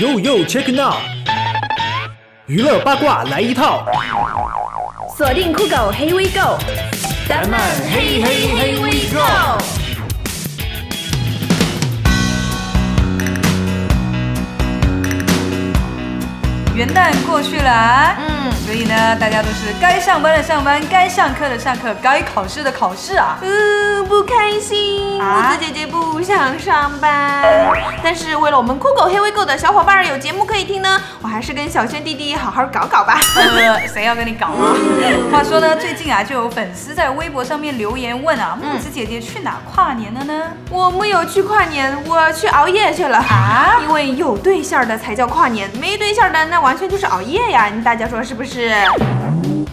Yo yo check it out，娱乐八卦来一套，锁定酷狗，Hey we go，咱们嘿嘿嘿 we go。元旦过去了啊，嗯所以呢，大家都是该上班的上班，该上课的上课，该考试的考试啊。呃，不开心，啊木子姐姐不想上班。但是为了我们酷狗黑微购的小伙伴儿有节目可以听呢，我还是跟小轩弟弟好好搞搞吧。呃，谁要跟你搞啊？话说呢，最近啊，就有粉丝在微博上面留言问啊，木子姐姐去哪跨年了呢？我没有去跨年，我去熬夜去了啊因为有对象的才叫跨年，没对象的那完全就是熬夜呀！你大家说是不是？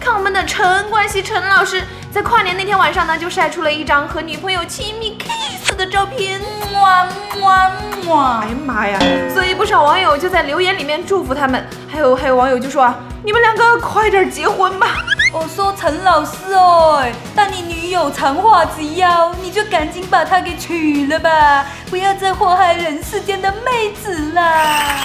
看我们的陈冠希陈老师在跨年那天晚上呢，就晒出了一张和女朋友亲密 kiss 的照片。哇哇哇哎！呀妈呀！所以不少网友就在留言里面祝福他们，还有还有网友就说啊，你们两个快点结婚吧。我说陈老师哦，当你女友长发及腰，你就赶紧把她给娶了吧，不要再祸害人世间的妹子啦。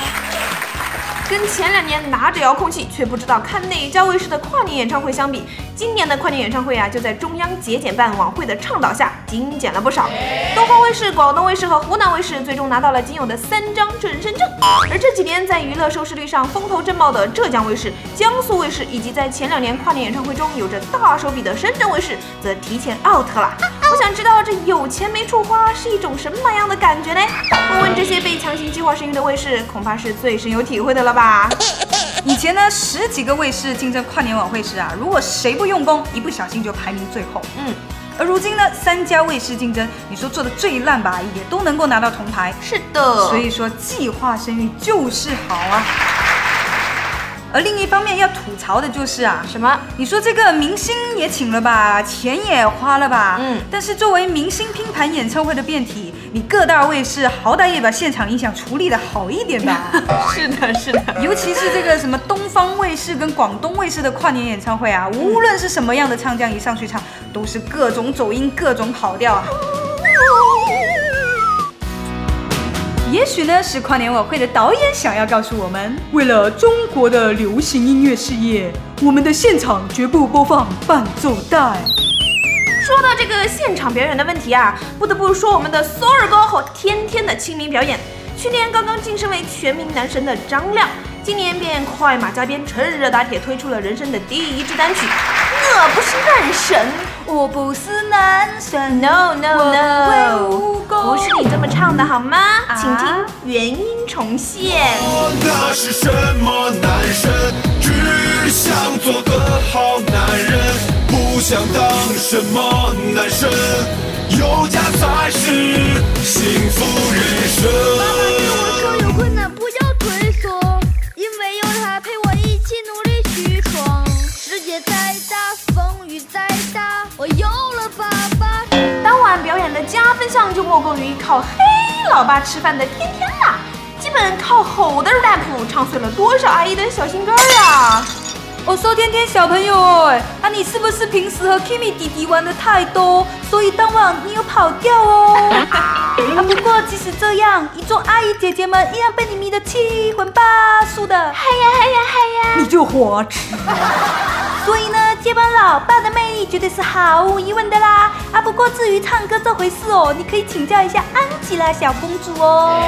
跟前两年拿着遥控器却不知道看哪家卫视的跨年演唱会相比，今年的跨年演唱会啊，就在中央节俭办晚会的倡导下精简了不少。东方卫视、广东卫视和湖南卫视最终拿到了仅有的三张准生证，而这几年在娱乐收视率上风头正茂的浙江卫视、江苏卫视，以及在前两年跨年演唱会中有着大手笔的深圳卫视，则提前 out 了。我想知道这有钱没处花是一种什么样的感觉呢？问问这些被强行计划生育的卫视，恐怕是最深有体会的了吧？以前呢，十几个卫视竞争跨年晚会时啊，如果谁不用功，一不小心就排名最后。嗯，而如今呢，三家卫视竞争，你说做的最烂吧，也都能够拿到铜牌。是的，所以说，计划生育就是好啊。而另一方面要吐槽的就是啊，什么？你说这个明星也请了吧，钱也花了吧，嗯但是作为明星拼盘演唱会的变体，你各大卫视好歹也把现场音响处理的好一点吧。是的，是的。尤其是这个什么东方卫视跟广东卫视的跨年演唱会啊，无论是什么样的唱将一上去唱，都是各种走音、各种跑调啊。也许呢，是跨年晚会的导演想要告诉我们，为了中国的流行音乐事业，我们的现场绝不播放伴奏带。说到这个现场表演的问题啊，不得不说我们的索尔哥和天天的亲民表演。去年刚刚晋升为全民男神的张亮，今年便快马加鞭，趁热打铁推出了人生的第一支单曲。我不是男神我不是男神，No No 我不 No，会武功不是你这么唱的好吗？啊请听原音重现。我那是什么男人？只想做个好男人，不想当什么男神。有家才是幸福人爸爸对我说生。有困难就莫过于靠黑老爸吃饭的天天啦，基本靠吼的 rap 唱碎了多少阿姨的小心肝儿啊！我说天天小朋友，哎，啊你是不是平时和 Kimi 弟弟玩的太多，所以当晚你有跑掉哦？啊不过即使这样，一众阿姨姐姐们依然被你迷得七荤八素的，嗨呀嗨呀嗨呀！你就花痴。所以呢，接班老爸的魅力绝对是毫无疑问的啦。啊，不过至于唱歌这回事哦，你可以请教一下安吉拉小公主哦。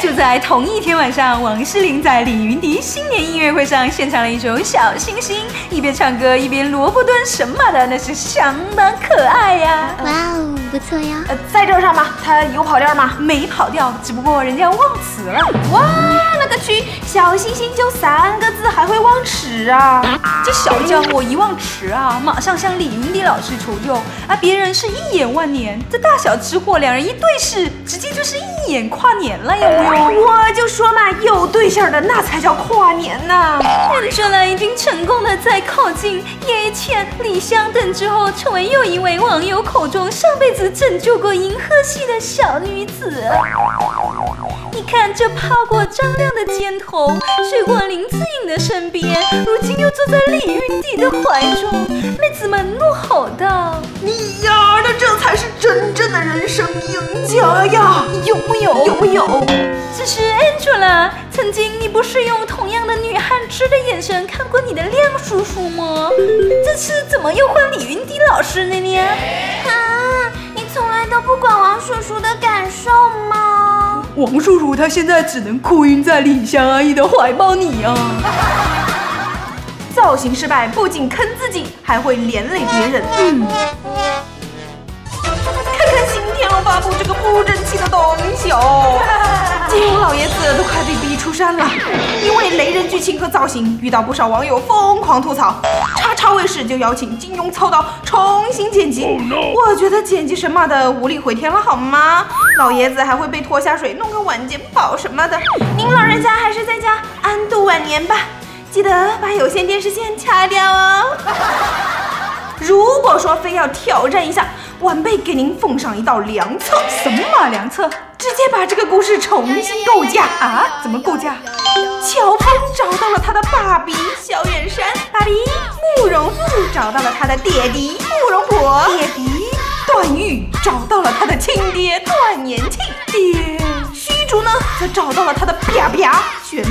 就在同一天晚上，王诗龄在李云迪新年音乐会上献唱了一首《小星星》，一边唱歌一边萝卜蹲神马的，那是相当可爱呀、哇哦，不错呀！呃，在这上吗？他有跑调吗？没跑调，只不过人家忘词了。哇，那个去小星星就三个字，还会忘词啊！这小家伙一忘词啊，马上向李云迪老师求救而！别人是一眼万年，这大小吃货两人一对视，直接就是一眼跨年了，有没有？我就说嘛，有对象的那才叫跨年呐！Angela 已经成功的在靠近叶倩、李湘等之后，成为又一位网友口中上辈子拯救过银河系的小女子。你看，这趴过张亮的肩头，睡过林志颖的身边，如今又坐在李云迪的怀中，妹子们怒吼道你丫的这才是真正的人生赢家呀！有木有？有木有？这是 Angela 曾经你不是用同样的女汉子的眼神看过你的亮叔叔吗？这次怎么又换李云迪老师了呢？啊，你从来都不管王叔叔的感受吗？王叔叔他现在只能哭晕在李香阿姨的怀抱里啊！造型失败，不仅坑自己，还会连累别人。嗯，看看新天龙发布这个不争气的东西哦，金庸老爷子都快被逼出山了。因为雷人剧情和造型，遇到不少网友疯狂吐槽。叉叉卫视就邀请金庸操刀重新剪辑。我觉得剪辑神马的无力回天了，好吗？老爷子还会被拖下水，弄个晚节宝什么的。您老人家还是在家安度晚年吧。记得把有线电视线掐掉哦。如果说非要挑战一下，晚辈给您奉上一道良策。什么良策？直接把这个故事重新构架啊？怎么构架？乔峰找到了他的爸比萧远山，爸比；慕容复找到了他的爹爹慕容博，爹爹；段誉找到了他的亲爹段延庆，爹；虚竹呢，则找到了他的啪啪玄慈。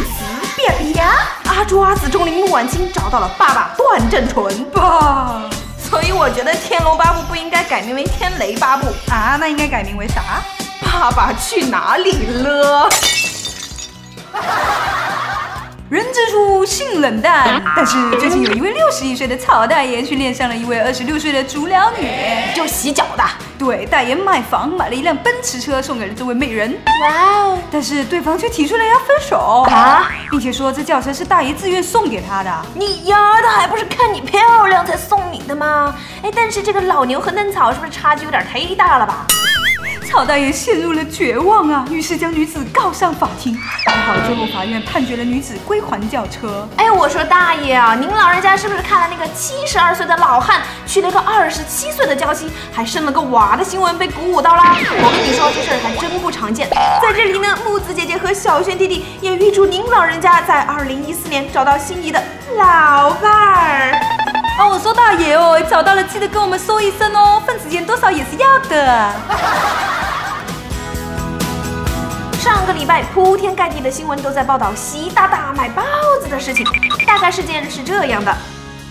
啪啪！阿朱阿紫钟灵木婉清找到了爸爸段正淳爸，所以我觉得《天龙八部》不应该改名为《天雷八部》啊，那应该改名为啥？爸爸去哪里了？人之初性冷淡，但是最近有一位六十一岁的曹大爷去恋上了一位二十六岁的足疗女，就洗脚的。对，大爷买房买了一辆奔驰车送给了这位美人。哇哦！但是对方却提出了要分手啊，并且说这轿车是大爷自愿送给他的。你丫的，还不是看你漂亮才送你的吗？哎，但是这个老牛和嫩草是不是差距有点忒大了吧？曹大爷陷入了绝望啊，于是将女子告上法庭。还好最后法院判决了女子归还轿车。哎，我说大爷啊，您老人家是不是看了那个七十二岁的老汉娶了个二十七岁的娇妻，还生了个娃的新闻被鼓舞到了？我跟你说，这事儿还真不常见。在这里呢，木子姐姐和小轩弟弟也预祝您老人家在二零一四年找到心仪的老伴儿。哦，我说大爷哦，找到了记得跟我们说一声哦，份子钱多少也是要的。上个礼拜，铺天盖地的新闻都在报道习大大买包子的事情。大概事件是这样的：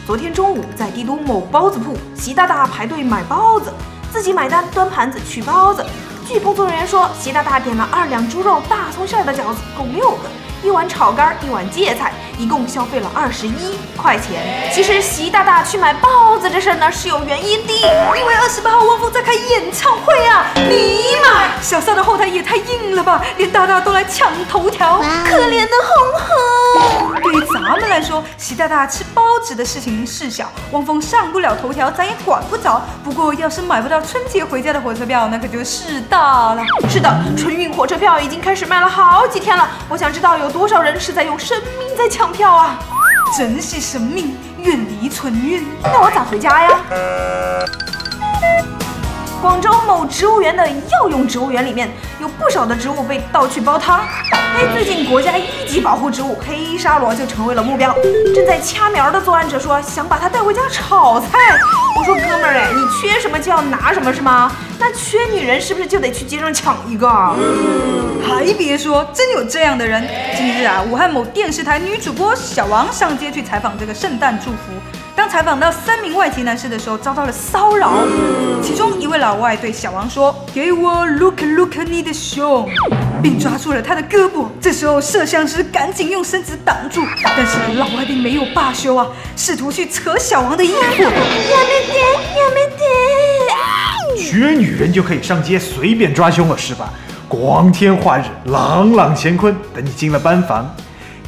昨天中午，在帝都某包子铺，习大大排队买包子，自己买单，端盘子取包子。据工作人员说，习大大点了二两猪肉大葱馅的饺子，共六个。一碗炒肝，一碗芥菜，一共消费了二十一块钱。其实习大大去买包子这事儿呢是有原因的，因为二十八号汪峰在开演唱会啊！尼玛，小撒的后台也太硬了吧，连大大都来抢头条，可怜的红红。对于咱们来说，习大大吃包子的事情事小，汪峰上不了头条，咱也管不着。不过要是买不到春节回家的火车票，那可就事大了。是的，春运火车票已经开始卖了好几天了，我想知道有。多少人是在用生命在抢票啊！珍惜生命，远离春运。那我咋回家呀？广州某植物园的药用植物园里面有不少的植物被盗去煲汤。哎，最近国家一级保护植物黑沙罗就成为了目标。正在掐苗的作案者说想把它带回家炒菜。我说哥们儿哎，你缺什么就要拿什么是吗？那缺女人是不是就得去街上抢一个？还别说，真有这样的人。近日啊，武汉某电视台女主播小王上街去采访这个圣诞祝福。当采访到三名外籍男士的时候，遭到了骚扰。其中一位老外对小王说：“给我 look look 你的胸，并抓住了他的胳膊。”这时候摄像师赶紧用身子挡住，但是老外并没有罢休啊，试图去扯小王的衣服。要没得，要没得，缺女人就可以上街随便抓胸了是吧？光天化日，朗朗乾坤，等你进了班房，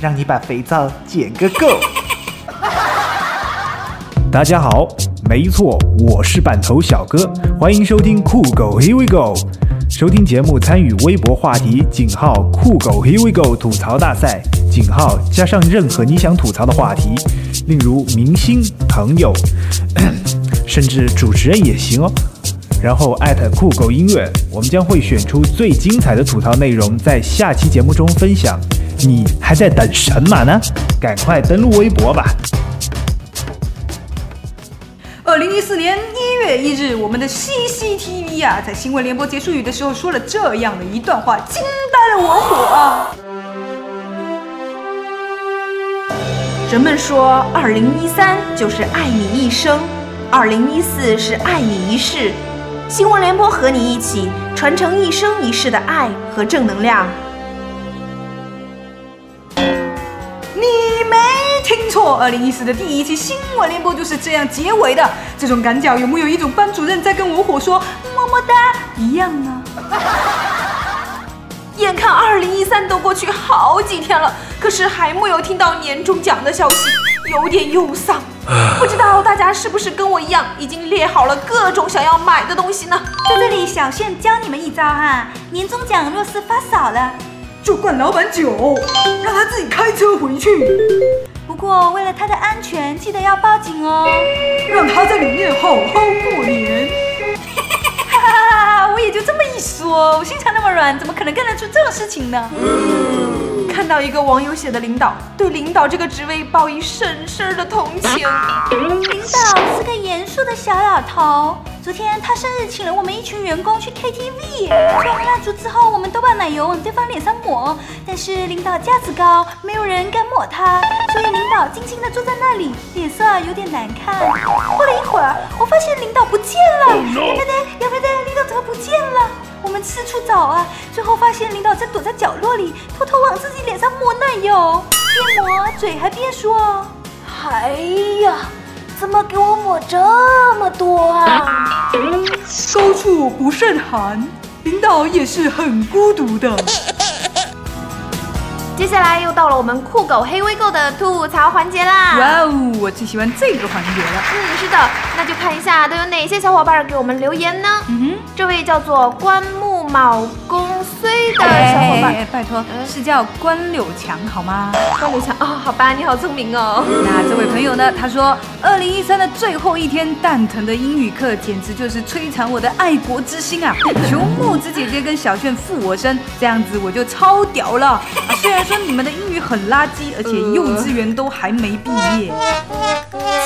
让你把肥皂捡个够。大家好，没错，我是板头小哥，欢迎收听酷狗 Here We Go。收听节目参与微博话题井号酷狗 Here We Go 吐槽大赛井号加上任何你想吐槽的话题，例如明星、朋友，甚至主持人也行哦。然后艾特酷狗音乐，我们将会选出最精彩的吐槽内容，在下期节目中分享。你还在等什么呢？赶快登录微博吧！一日，我们的 CCTV 啊，在新闻联播结束语的时候说了这样的一段话，惊呆了我火啊！人们说，二零一三就是爱你一生，二零一四是爱你一世。新闻联播和你一起传承一生一世的爱和正能量。错，二零一四的第一期新闻联播就是这样结尾的。这种感觉有没有一种班主任在跟我火说么么哒一样呢？眼看二零一三都过去好几天了，可是还没有听到年终奖的消息，有点忧伤。不知道大家是不是跟我一样，已经列好了各种想要买的东西呢？在这里，小炫教你们一招哈，年终奖若是发少了，就灌老板酒，让他自己开车回去。不过为了他的安全，记得要报警哦，让他在里面好好过年。哈哈哈哈！我也就这么一说，我心肠那么软，怎么可能干得出这种事情呢？嗯看到一个网友写的领导，对领导这个职位报以深深的同情。领导是个严肃的小老头。昨天他生日，请了我们一群员工去 KTV。吹完蜡烛之后，我们都把奶油往对方脸上抹，但是领导架子高，没有人敢抹它，所以领导静静地坐在那里，脸色有点难看。过了一会儿，我发现领导不见了，要不得，要不得，领导怎么不见了？我们四处找啊，最后发现领导在躲在角落里，偷偷往自己脸上抹奶油，边抹嘴还边说：“哎呀，怎么给我抹这么多啊？高处不胜寒，领导也是很孤独的。”接下来又到了我们酷狗黑微购的吐槽环节啦！哇哦，我最喜欢这个环节了。嗯，是的，那就看一下都有哪些小伙伴给我们留言呢？嗯哼这位叫做关木卯公虽的，小伙伴，哎，拜托，是叫关柳强好吗？关柳强哦，好吧，你好聪明哦。那这位朋友呢？他说，二零一三的最后一天，蛋疼的英语课简直就是摧残我的爱国之心啊！求木子姐姐跟小炫附我身，这样子我就超屌了。啊虽然说你们的英语很垃圾，而且幼稚园都还没毕业。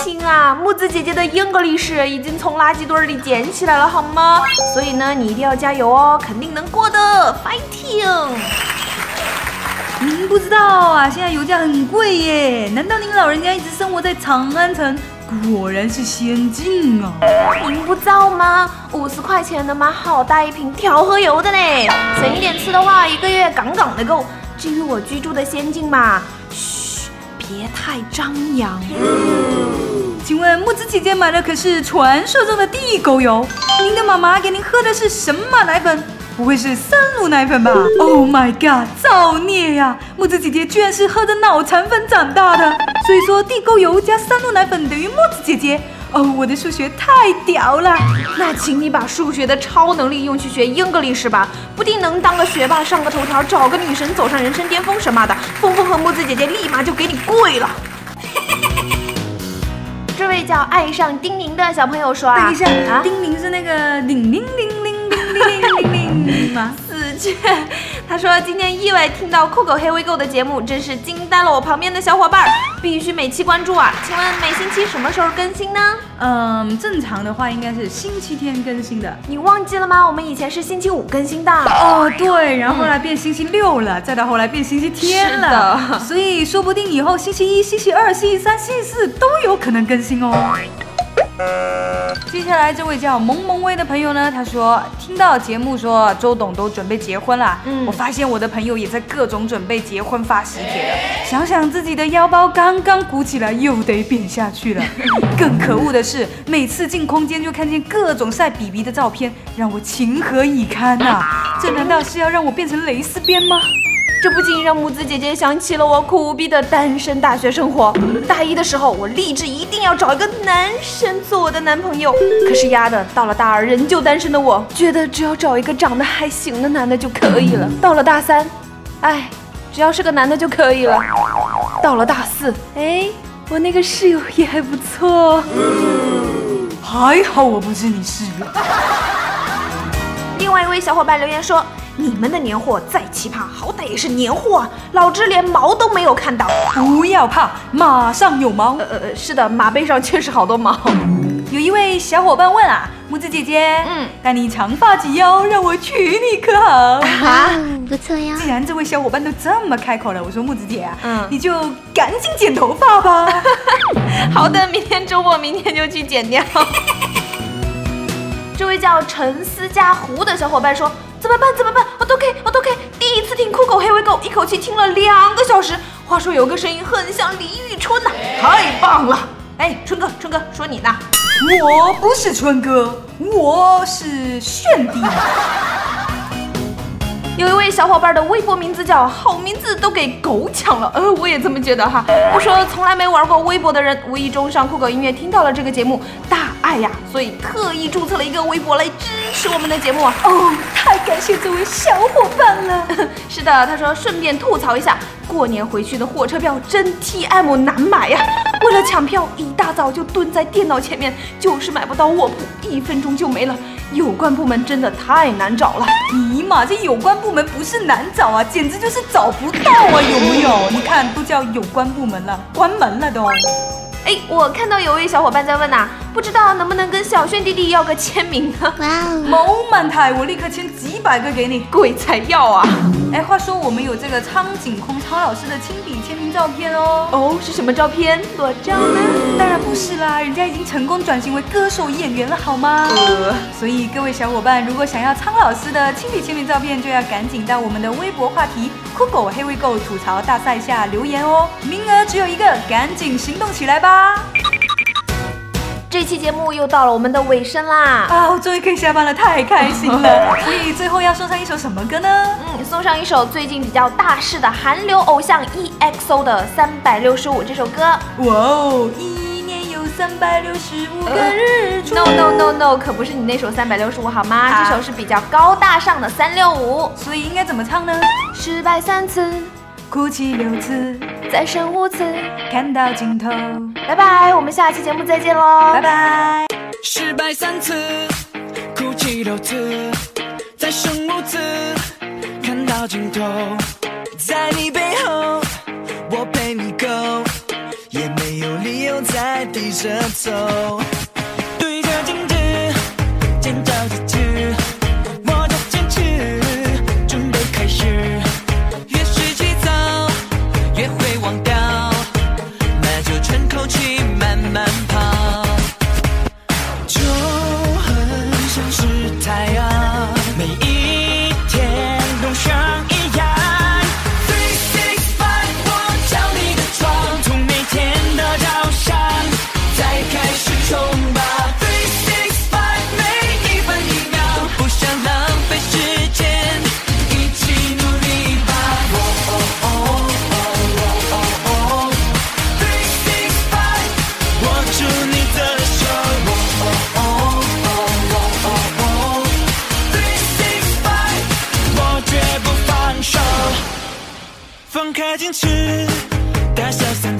亲啊，木子姐姐的 English 已经从垃圾堆里捡起来了，好吗？所以呢，你一定要加油哦，肯定能过的，fighting！您不知道啊，现在油价很贵耶。难道您老人家一直生活在长安城？果然是仙境啊！您不知道吗？五十块钱能买好大一瓶调和油的呢，省一点吃的话，一个月杠杠的够。至于我居住的仙境嘛，嘘，别太张扬。请问木子姐姐买的可是传说中的地沟油？您的妈妈给您喝的是什么奶粉？不会是三鹿奶粉吧？Oh my god，造孽呀！木子姐姐居然是喝着脑残粉长大的，所以说地沟油加三鹿奶粉等于木子姐姐。哦，我的数学太屌了！那请你把数学的超能力用去学 English 吧，不定能当个学霸，上个头条，找个女神，走上人生巅峰什么的。峰峰和木子姐姐立马就给你跪了。这位叫爱上丁宁的小朋友说啊，等一下，啊，丁宁是那个叮铃铃铃铃铃铃铃铃吗？死去！他说今天意外听到酷狗黑微购的节目，真是惊呆了我旁边的小伙伴儿，必须每期关注啊！请问每星期什么时候更新呢？嗯，正常的话应该是星期天更新的。你忘记了吗？我们以前是星期五更新的。哦，对，然后后来变星期六了，再到后来变星期天了，所以说不定以后星期一、星期二、星期三、星期四都有可能更新哦。接下来这位叫萌萌威的朋友呢，他说听到节目说周董都准备结婚啦，嗯我发现我的朋友也在各种准备结婚发喜帖了，想想自己的腰包刚刚鼓起来，又得扁下去了。更可恶的是，每次进空间就看见各种晒比比的照片，让我情何以堪呐、这难道是要让我变成蕾丝边吗？这不禁让木子姐姐想起了我苦逼的单身大学生活。大一的时候，我立志一定要找一个男生做我的男朋友。可是丫的，到了大二仍旧单身的我，觉得只要找一个长得还行的男的就可以了。到了大三，哎，只要是个男的就可以了。到了大四，哎，我那个室友也还不错。还好我不是你室友。另外一位小伙伴留言说：“你们的年货再奇葩，好歹也是年货啊，老子连毛都没有看到。”不要怕，马上有毛。呃呃，是的，马背上确实好多毛。有一位小伙伴问啊，木子姐姐，嗯嗯，但你长发及腰，让我娶你可好？啊，不错呀。既然这位小伙伴都这么开口了，我说木子姐啊，嗯你就赶紧剪头发吧。好的，明天周末，明天就去剪掉。这位叫陈思佳胡的小伙伴说：“怎么办？怎么办？我都可以，我都可以。第一次听酷狗黑尾狗，一口气听了两个小时。话说有个声音很像李宇春呐、太棒了！哎，春哥，春哥，说你呢？我不是春哥，我是炫弟。有一位小伙伴的微博名字叫“好名字都给狗抢了”，呃，我也这么觉得哈。他说从来没玩过微博的人，无意中上酷狗音乐听到了这个节目，大爱呀，所以特意注册了一个微博来支持我们的节目啊。哦，太感谢这位小伙伴了。是的，他说顺便吐槽一下，过年回去的火车票真 TM 难买呀！为了抢票，一大早就蹲在电脑前面，就是买不到卧铺，一分钟就没了。有关部门真的太难找了。尼玛，这有关部门不是难找啊，简直就是找不到啊，有没有？你看，都叫有关部门了，关门了都。哎，我看到有位小伙伴在问呐、不知道能不能跟小炫弟弟要个签名呢？哇哦！毛满台，我立刻签几百个给你。鬼才要啊！哎，话说我们有这个苍井空苍老师的亲笔签名照片哦。哦，是什么照片？裸照吗？当然不是啦，人家已经成功转型为歌手演员了，好吗？呃所以各位小伙伴，如果想要苍老师的亲笔签名照片，就要赶紧到我们的微博话题“酷狗黑喂狗吐槽大赛”下留言哦，名额只有一个，赶紧行动起来吧！这期节目又到了我们的尾声啦。啊，我终于可以下班了，太开心了！所以最后要送上一首什么歌呢？嗯，送上一首最近比较大势的韩流偶像 EXO 的《三百六十五》这首歌。哇哦，三百六十五个日出。No no no no，可不是你那首三百六十五好吗？啊这首是比较高大上的三六五。所以应该怎么唱呢？失败三次，哭泣六次，再生五次。看到尽头。拜拜，我们下期节目再见喽。拜拜。失败三次，哭泣六次，再生五次，看到尽头，在你背低着头。开进去大小三